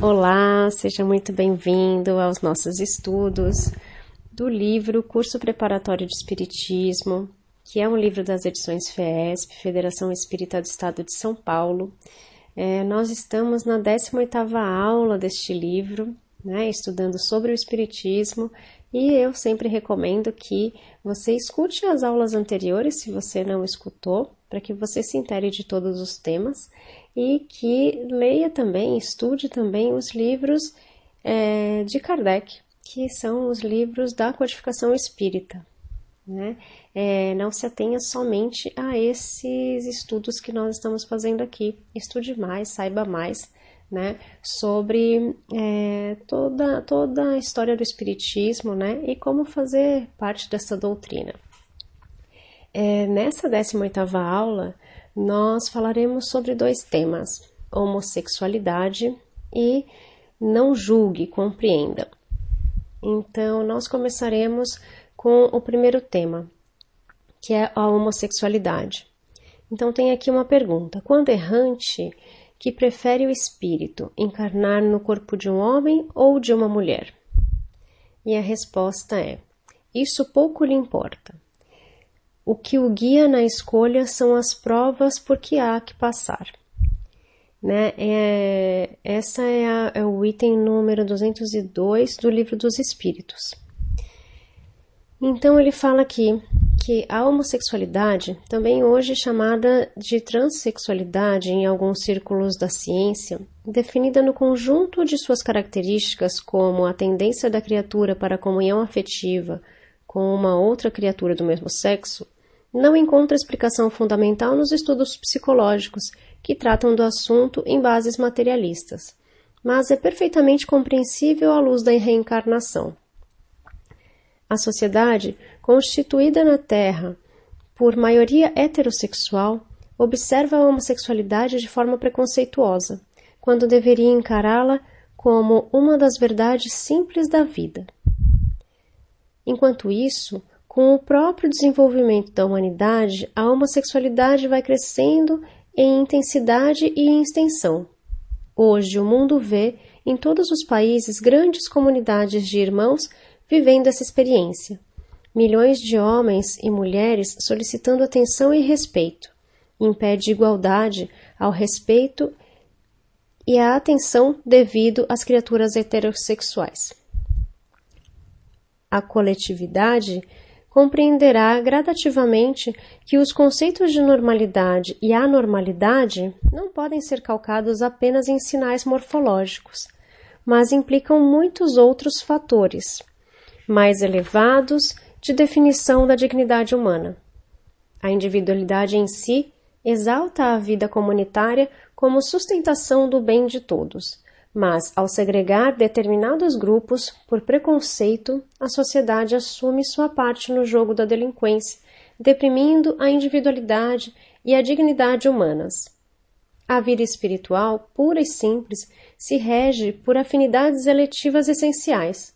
Olá, seja muito bem-vindo aos nossos estudos do livro Curso Preparatório de Espiritismo, que é um livro das edições FESP, Federação Espírita do Estado de São Paulo. É, nós estamos na 18ª aula deste livro, né, estudando sobre o Espiritismo, e eu sempre recomendo que você escute as aulas anteriores, se você não escutou, para que você se intere de todos os temas e que leia também, estude também os livros é, de Kardec, que são os livros da codificação espírita. Né? É, não se atenha somente a esses estudos que nós estamos fazendo aqui. Estude mais, saiba mais né, sobre é, toda, toda a história do Espiritismo né, e como fazer parte dessa doutrina. É, nessa 18ª aula, nós falaremos sobre dois temas: homossexualidade e não julgue, compreenda. Então, nós começaremos com o primeiro tema, que é a homossexualidade. Então, tem aqui uma pergunta: quando errante, que prefere o espírito encarnar no corpo de um homem ou de uma mulher? E a resposta é: isso pouco lhe importa. O que o guia na escolha são as provas por que há que passar. Né? É, essa é, a, é o item número 202 do Livro dos Espíritos. Então ele fala aqui que a homossexualidade, também hoje chamada de transexualidade em alguns círculos da ciência, definida no conjunto de suas características como a tendência da criatura para a comunhão afetiva com uma outra criatura do mesmo sexo, não encontra explicação fundamental nos estudos psicológicos que tratam do assunto em bases materialistas, mas é perfeitamente compreensível à luz da reencarnação. A sociedade, constituída na Terra por maioria heterossexual, observa a homossexualidade de forma preconceituosa, quando deveria encará-la como uma das verdades simples da vida. Enquanto isso, com o próprio desenvolvimento da humanidade, a homossexualidade vai crescendo em intensidade e em extensão. Hoje, o mundo vê, em todos os países, grandes comunidades de irmãos vivendo essa experiência. Milhões de homens e mulheres solicitando atenção e respeito, em pé de igualdade ao respeito e à atenção devido às criaturas heterossexuais. A coletividade compreenderá gradativamente que os conceitos de normalidade e anormalidade não podem ser calcados apenas em sinais morfológicos, mas implicam muitos outros fatores, mais elevados, de definição da dignidade humana. A individualidade em si exalta a vida comunitária como sustentação do bem de todos mas, ao segregar determinados grupos por preconceito, a sociedade assume sua parte no jogo da delinquência, deprimindo a individualidade e a dignidade humanas. A vida espiritual, pura e simples, se rege por afinidades eletivas essenciais.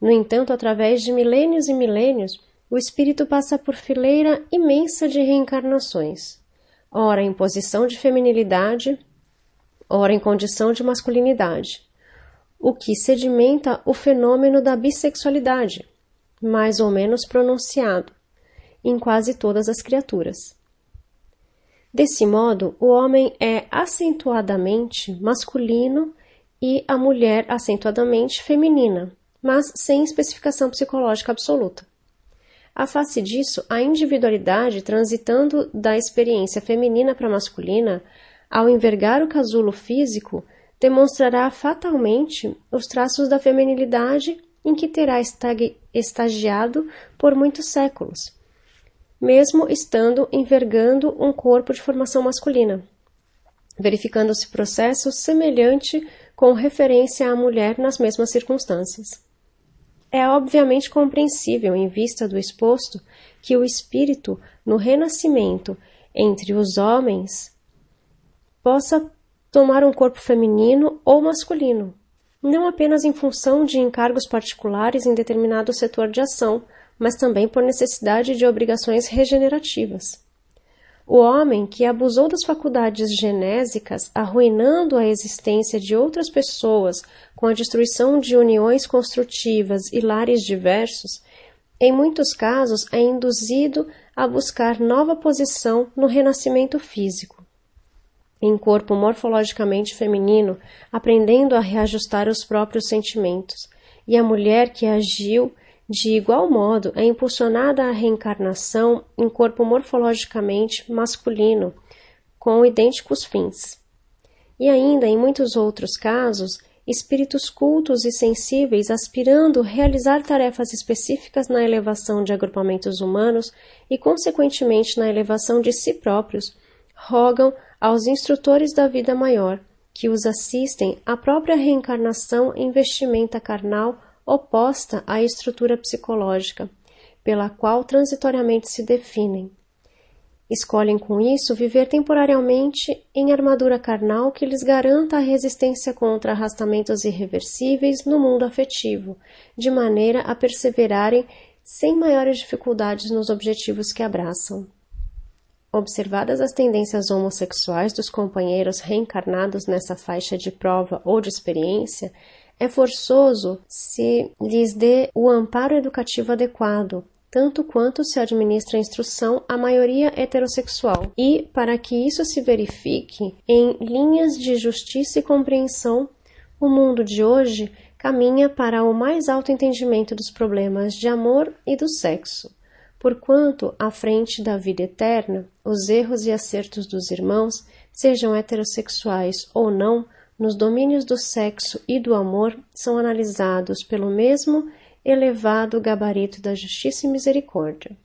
No entanto, através de milênios e milênios, o espírito passa por fileira imensa de reencarnações, ora em posição de feminilidade, ora em condição de masculinidade, o que sedimenta o fenômeno da bissexualidade, mais ou menos pronunciado, em quase todas as criaturas. Desse modo, o homem é acentuadamente masculino e a mulher acentuadamente feminina, mas sem especificação psicológica absoluta. A face disso, a individualidade transitando da experiência feminina para masculina ao envergar o casulo físico, demonstrará fatalmente os traços da feminilidade em que terá estagiado por muitos séculos, mesmo estando envergando um corpo de formação masculina, verificando-se processo semelhante com referência à mulher nas mesmas circunstâncias. É obviamente compreensível, em vista do exposto, que o espírito, no renascimento entre os homens, possa tomar um corpo feminino ou masculino, não apenas em função de encargos particulares em determinado setor de ação, mas também por necessidade de obrigações regenerativas. O homem que abusou das faculdades genésicas, arruinando a existência de outras pessoas com a destruição de uniões construtivas e lares diversos, em muitos casos é induzido a buscar nova posição no renascimento físico. Em corpo morfologicamente feminino, aprendendo a reajustar os próprios sentimentos, e a mulher que agiu de igual modo é impulsionada à reencarnação em corpo morfologicamente masculino, com idênticos fins. E ainda, em muitos outros casos, espíritos cultos e sensíveis aspirando realizar tarefas específicas na elevação de agrupamentos humanos e, consequentemente, na elevação de si próprios, rogam aos instrutores da vida maior, que os assistem à própria reencarnação em vestimenta carnal oposta à estrutura psicológica, pela qual transitoriamente se definem, Escolhem com isso viver temporariamente em armadura carnal que lhes garanta a resistência contra arrastamentos irreversíveis no mundo afetivo, de maneira a perseverarem sem maiores dificuldades nos objetivos que abraçam. Observadas as tendências homossexuais dos companheiros reencarnados nessa faixa de prova ou de experiência, é forçoso se lhes dê o amparo educativo adequado, tanto quanto se administra a instrução à maioria heterossexual, e, para que isso se verifique em linhas de justiça e compreensão, o mundo de hoje caminha para o mais alto entendimento dos problemas de amor e do sexo. Porquanto, à frente da vida eterna, os erros e acertos dos irmãos, sejam heterossexuais ou não, nos domínios do sexo e do amor, são analisados pelo mesmo elevado gabarito da justiça e misericórdia.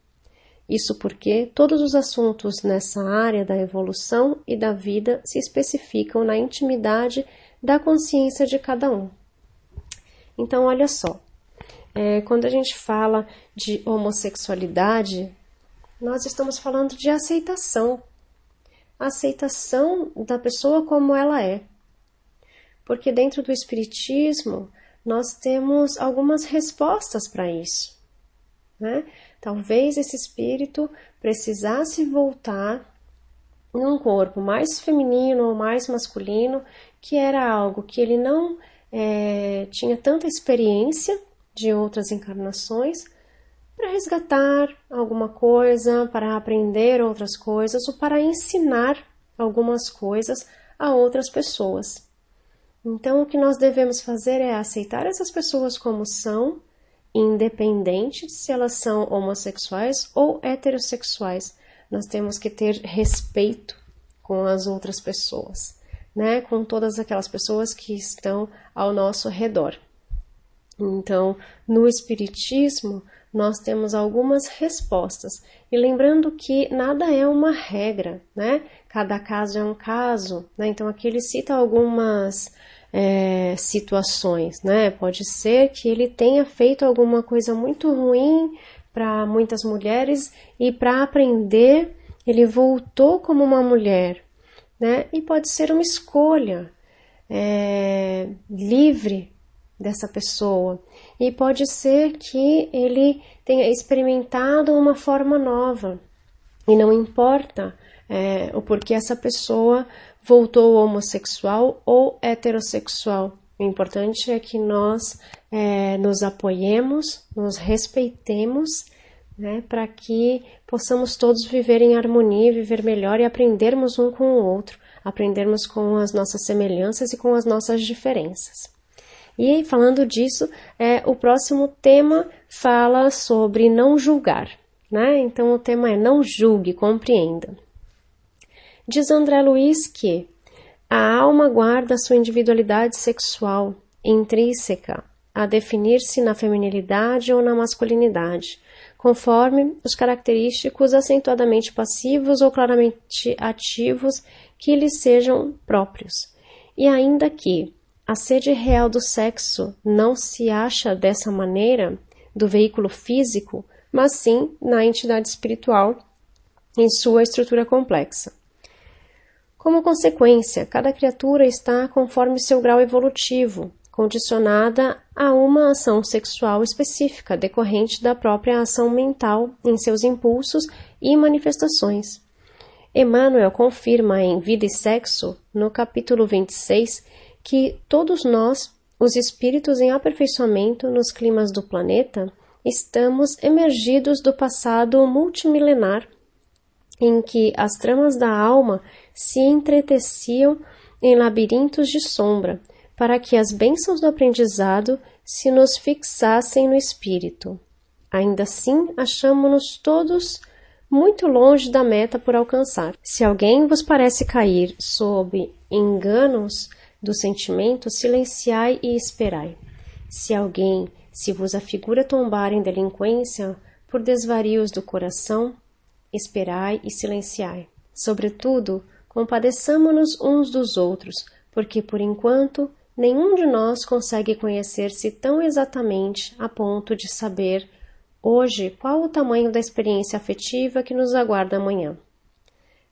Isso porque todos os assuntos nessa área da evolução e da vida se especificam na intimidade da consciência de cada um. Então, olha só, é, quando a gente fala de homossexualidade, nós estamos falando de aceitação. Aceitação da pessoa como ela é. Porque dentro do Espiritismo, nós temos algumas respostas para isso. Né? Talvez esse espírito precisasse voltar num corpo mais feminino ou mais masculino, que era algo que ele não é, tinha tanta experiência de outras encarnações, para resgatar alguma coisa, para aprender outras coisas ou para ensinar algumas coisas a outras pessoas. Então, o que nós devemos fazer é aceitar essas pessoas como são, independente de se elas são homossexuais ou heterossexuais. Nós temos que ter respeito com as outras pessoas, né? Com todas aquelas pessoas que estão ao nosso redor. Então, no Espiritismo, nós temos algumas respostas. E lembrando que nada é uma regra, né? Cada caso é um caso, né? Então, aqui ele cita algumas é, situações, né? Pode ser que ele tenha feito alguma coisa muito ruim para muitas mulheres e para aprender ele voltou como uma mulher, né? E pode ser uma escolha é, livre dessa pessoa. E pode ser que ele tenha experimentado uma forma nova. E não importa é, o porquê essa pessoa voltou homossexual ou heterossexual. O importante é que nós é, nos apoiemos, nos respeitemos, né, para que possamos todos viver em harmonia, viver melhor e aprendermos um com o outro, aprendermos com as nossas semelhanças e com as nossas diferenças. E falando disso, é, o próximo tema fala sobre não julgar. Né? Então o tema é não julgue, compreenda. Diz André Luiz que a alma guarda sua individualidade sexual intrínseca a definir-se na feminilidade ou na masculinidade, conforme os característicos acentuadamente passivos ou claramente ativos que lhes sejam próprios. E ainda que a sede real do sexo não se acha dessa maneira do veículo físico, mas sim na entidade espiritual em sua estrutura complexa. Como consequência, cada criatura está conforme seu grau evolutivo, condicionada a uma ação sexual específica decorrente da própria ação mental em seus impulsos e manifestações. Emmanuel confirma em Vida e Sexo, no capítulo 26, que todos nós, os espíritos em aperfeiçoamento nos climas do planeta, estamos emergidos do passado multimilenar, em que as tramas da alma se entreteciam em labirintos de sombra, para que as bênçãos do aprendizado se nos fixassem no espírito. Ainda assim, achamo-nos todos muito longe da meta por alcançar. Se alguém vos parece cair sob enganos do sentimento, silenciai e esperai. Se alguém se vos afigura tombar em delinquência por desvarios do coração, esperai e silenciai. Sobretudo, compadeçamo-nos uns dos outros, porque por enquanto nenhum de nós consegue conhecer-se tão exatamente a ponto de saber hoje qual o tamanho da experiência afetiva que nos aguarda amanhã.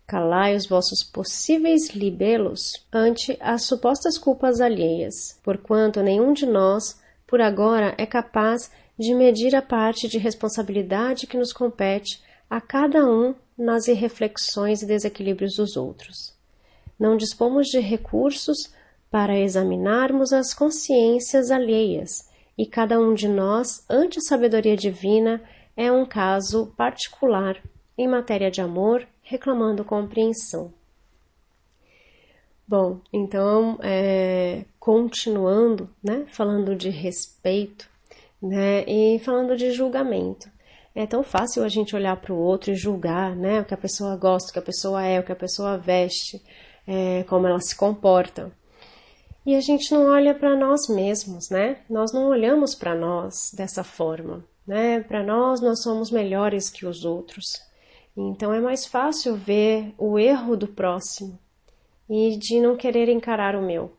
Calai os vossos possíveis libelos ante as supostas culpas alheias, porquanto nenhum de nós por agora é capaz de medir a parte de responsabilidade que nos compete a cada um nas irreflexões e desequilíbrios dos outros. Não dispomos de recursos para examinarmos as consciências alheias, e cada um de nós, ante a sabedoria divina, é um caso particular em matéria de amor, reclamando compreensão. Bom, então, é, continuando, né, falando de respeito, né, e falando de julgamento. É tão fácil a gente olhar para o outro e julgar, né, o que a pessoa gosta, o que a pessoa é, o que a pessoa veste, é, como ela se comporta. E a gente não olha para nós mesmos, né? Nós não olhamos para nós dessa forma, né? Para nós, nós somos melhores que os outros. Então é mais fácil ver o erro do próximo, e de não querer encarar o meu.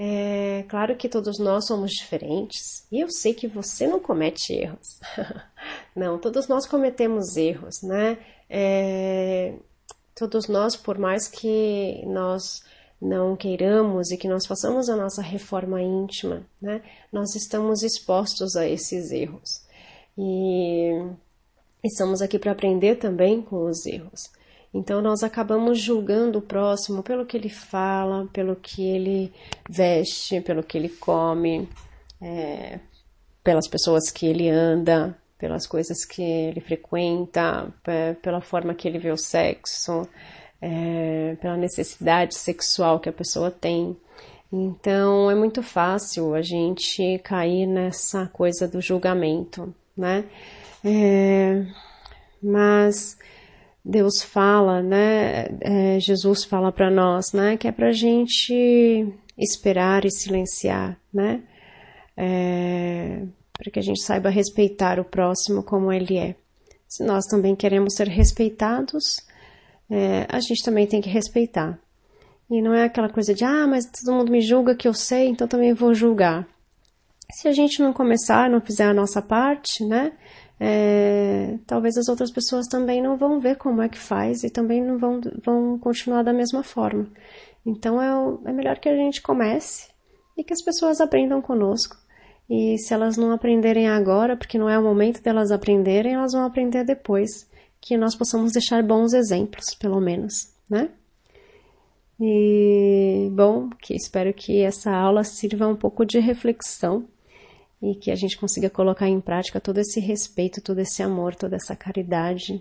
É claro que todos nós somos diferentes e eu sei que você não comete erros. não, todos nós cometemos erros, né? É, todos nós, por mais que nós não queiramos e que nós façamos a nossa reforma íntima, né? Nós estamos expostos a esses erros e estamos aqui para aprender também com os erros. Então nós acabamos julgando o próximo pelo que ele fala, pelo que ele veste, pelo que ele come, é, pelas pessoas que ele anda, pelas coisas que ele frequenta, pela forma que ele vê o sexo, é, pela necessidade sexual que a pessoa tem. Então é muito fácil a gente cair nessa coisa do julgamento, né? É, mas Deus fala, né? É, Jesus fala para nós, né? Que é para a gente esperar e silenciar, né? É, para que a gente saiba respeitar o próximo como ele é. Se nós também queremos ser respeitados, é, a gente também tem que respeitar. E não é aquela coisa de, ah, mas todo mundo me julga que eu sei, então também vou julgar. Se a gente não começar, não fizer a nossa parte, né? é, talvez as outras pessoas também não vão ver como é que faz e também não vão, vão continuar da mesma forma. Então é, é melhor que a gente comece e que as pessoas aprendam conosco. E se elas não aprenderem agora, porque não é o momento delas aprenderem, elas vão aprender depois. Que nós possamos deixar bons exemplos, pelo menos, né? E bom, que espero que essa aula sirva um pouco de reflexão e que a gente consiga colocar em prática todo esse respeito, todo esse amor, toda essa caridade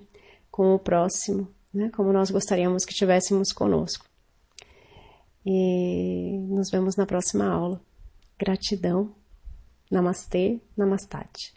com o próximo, né? como nós gostaríamos que tivéssemos conosco. E nos vemos na próxima aula. Gratidão. Namastê, Namastate.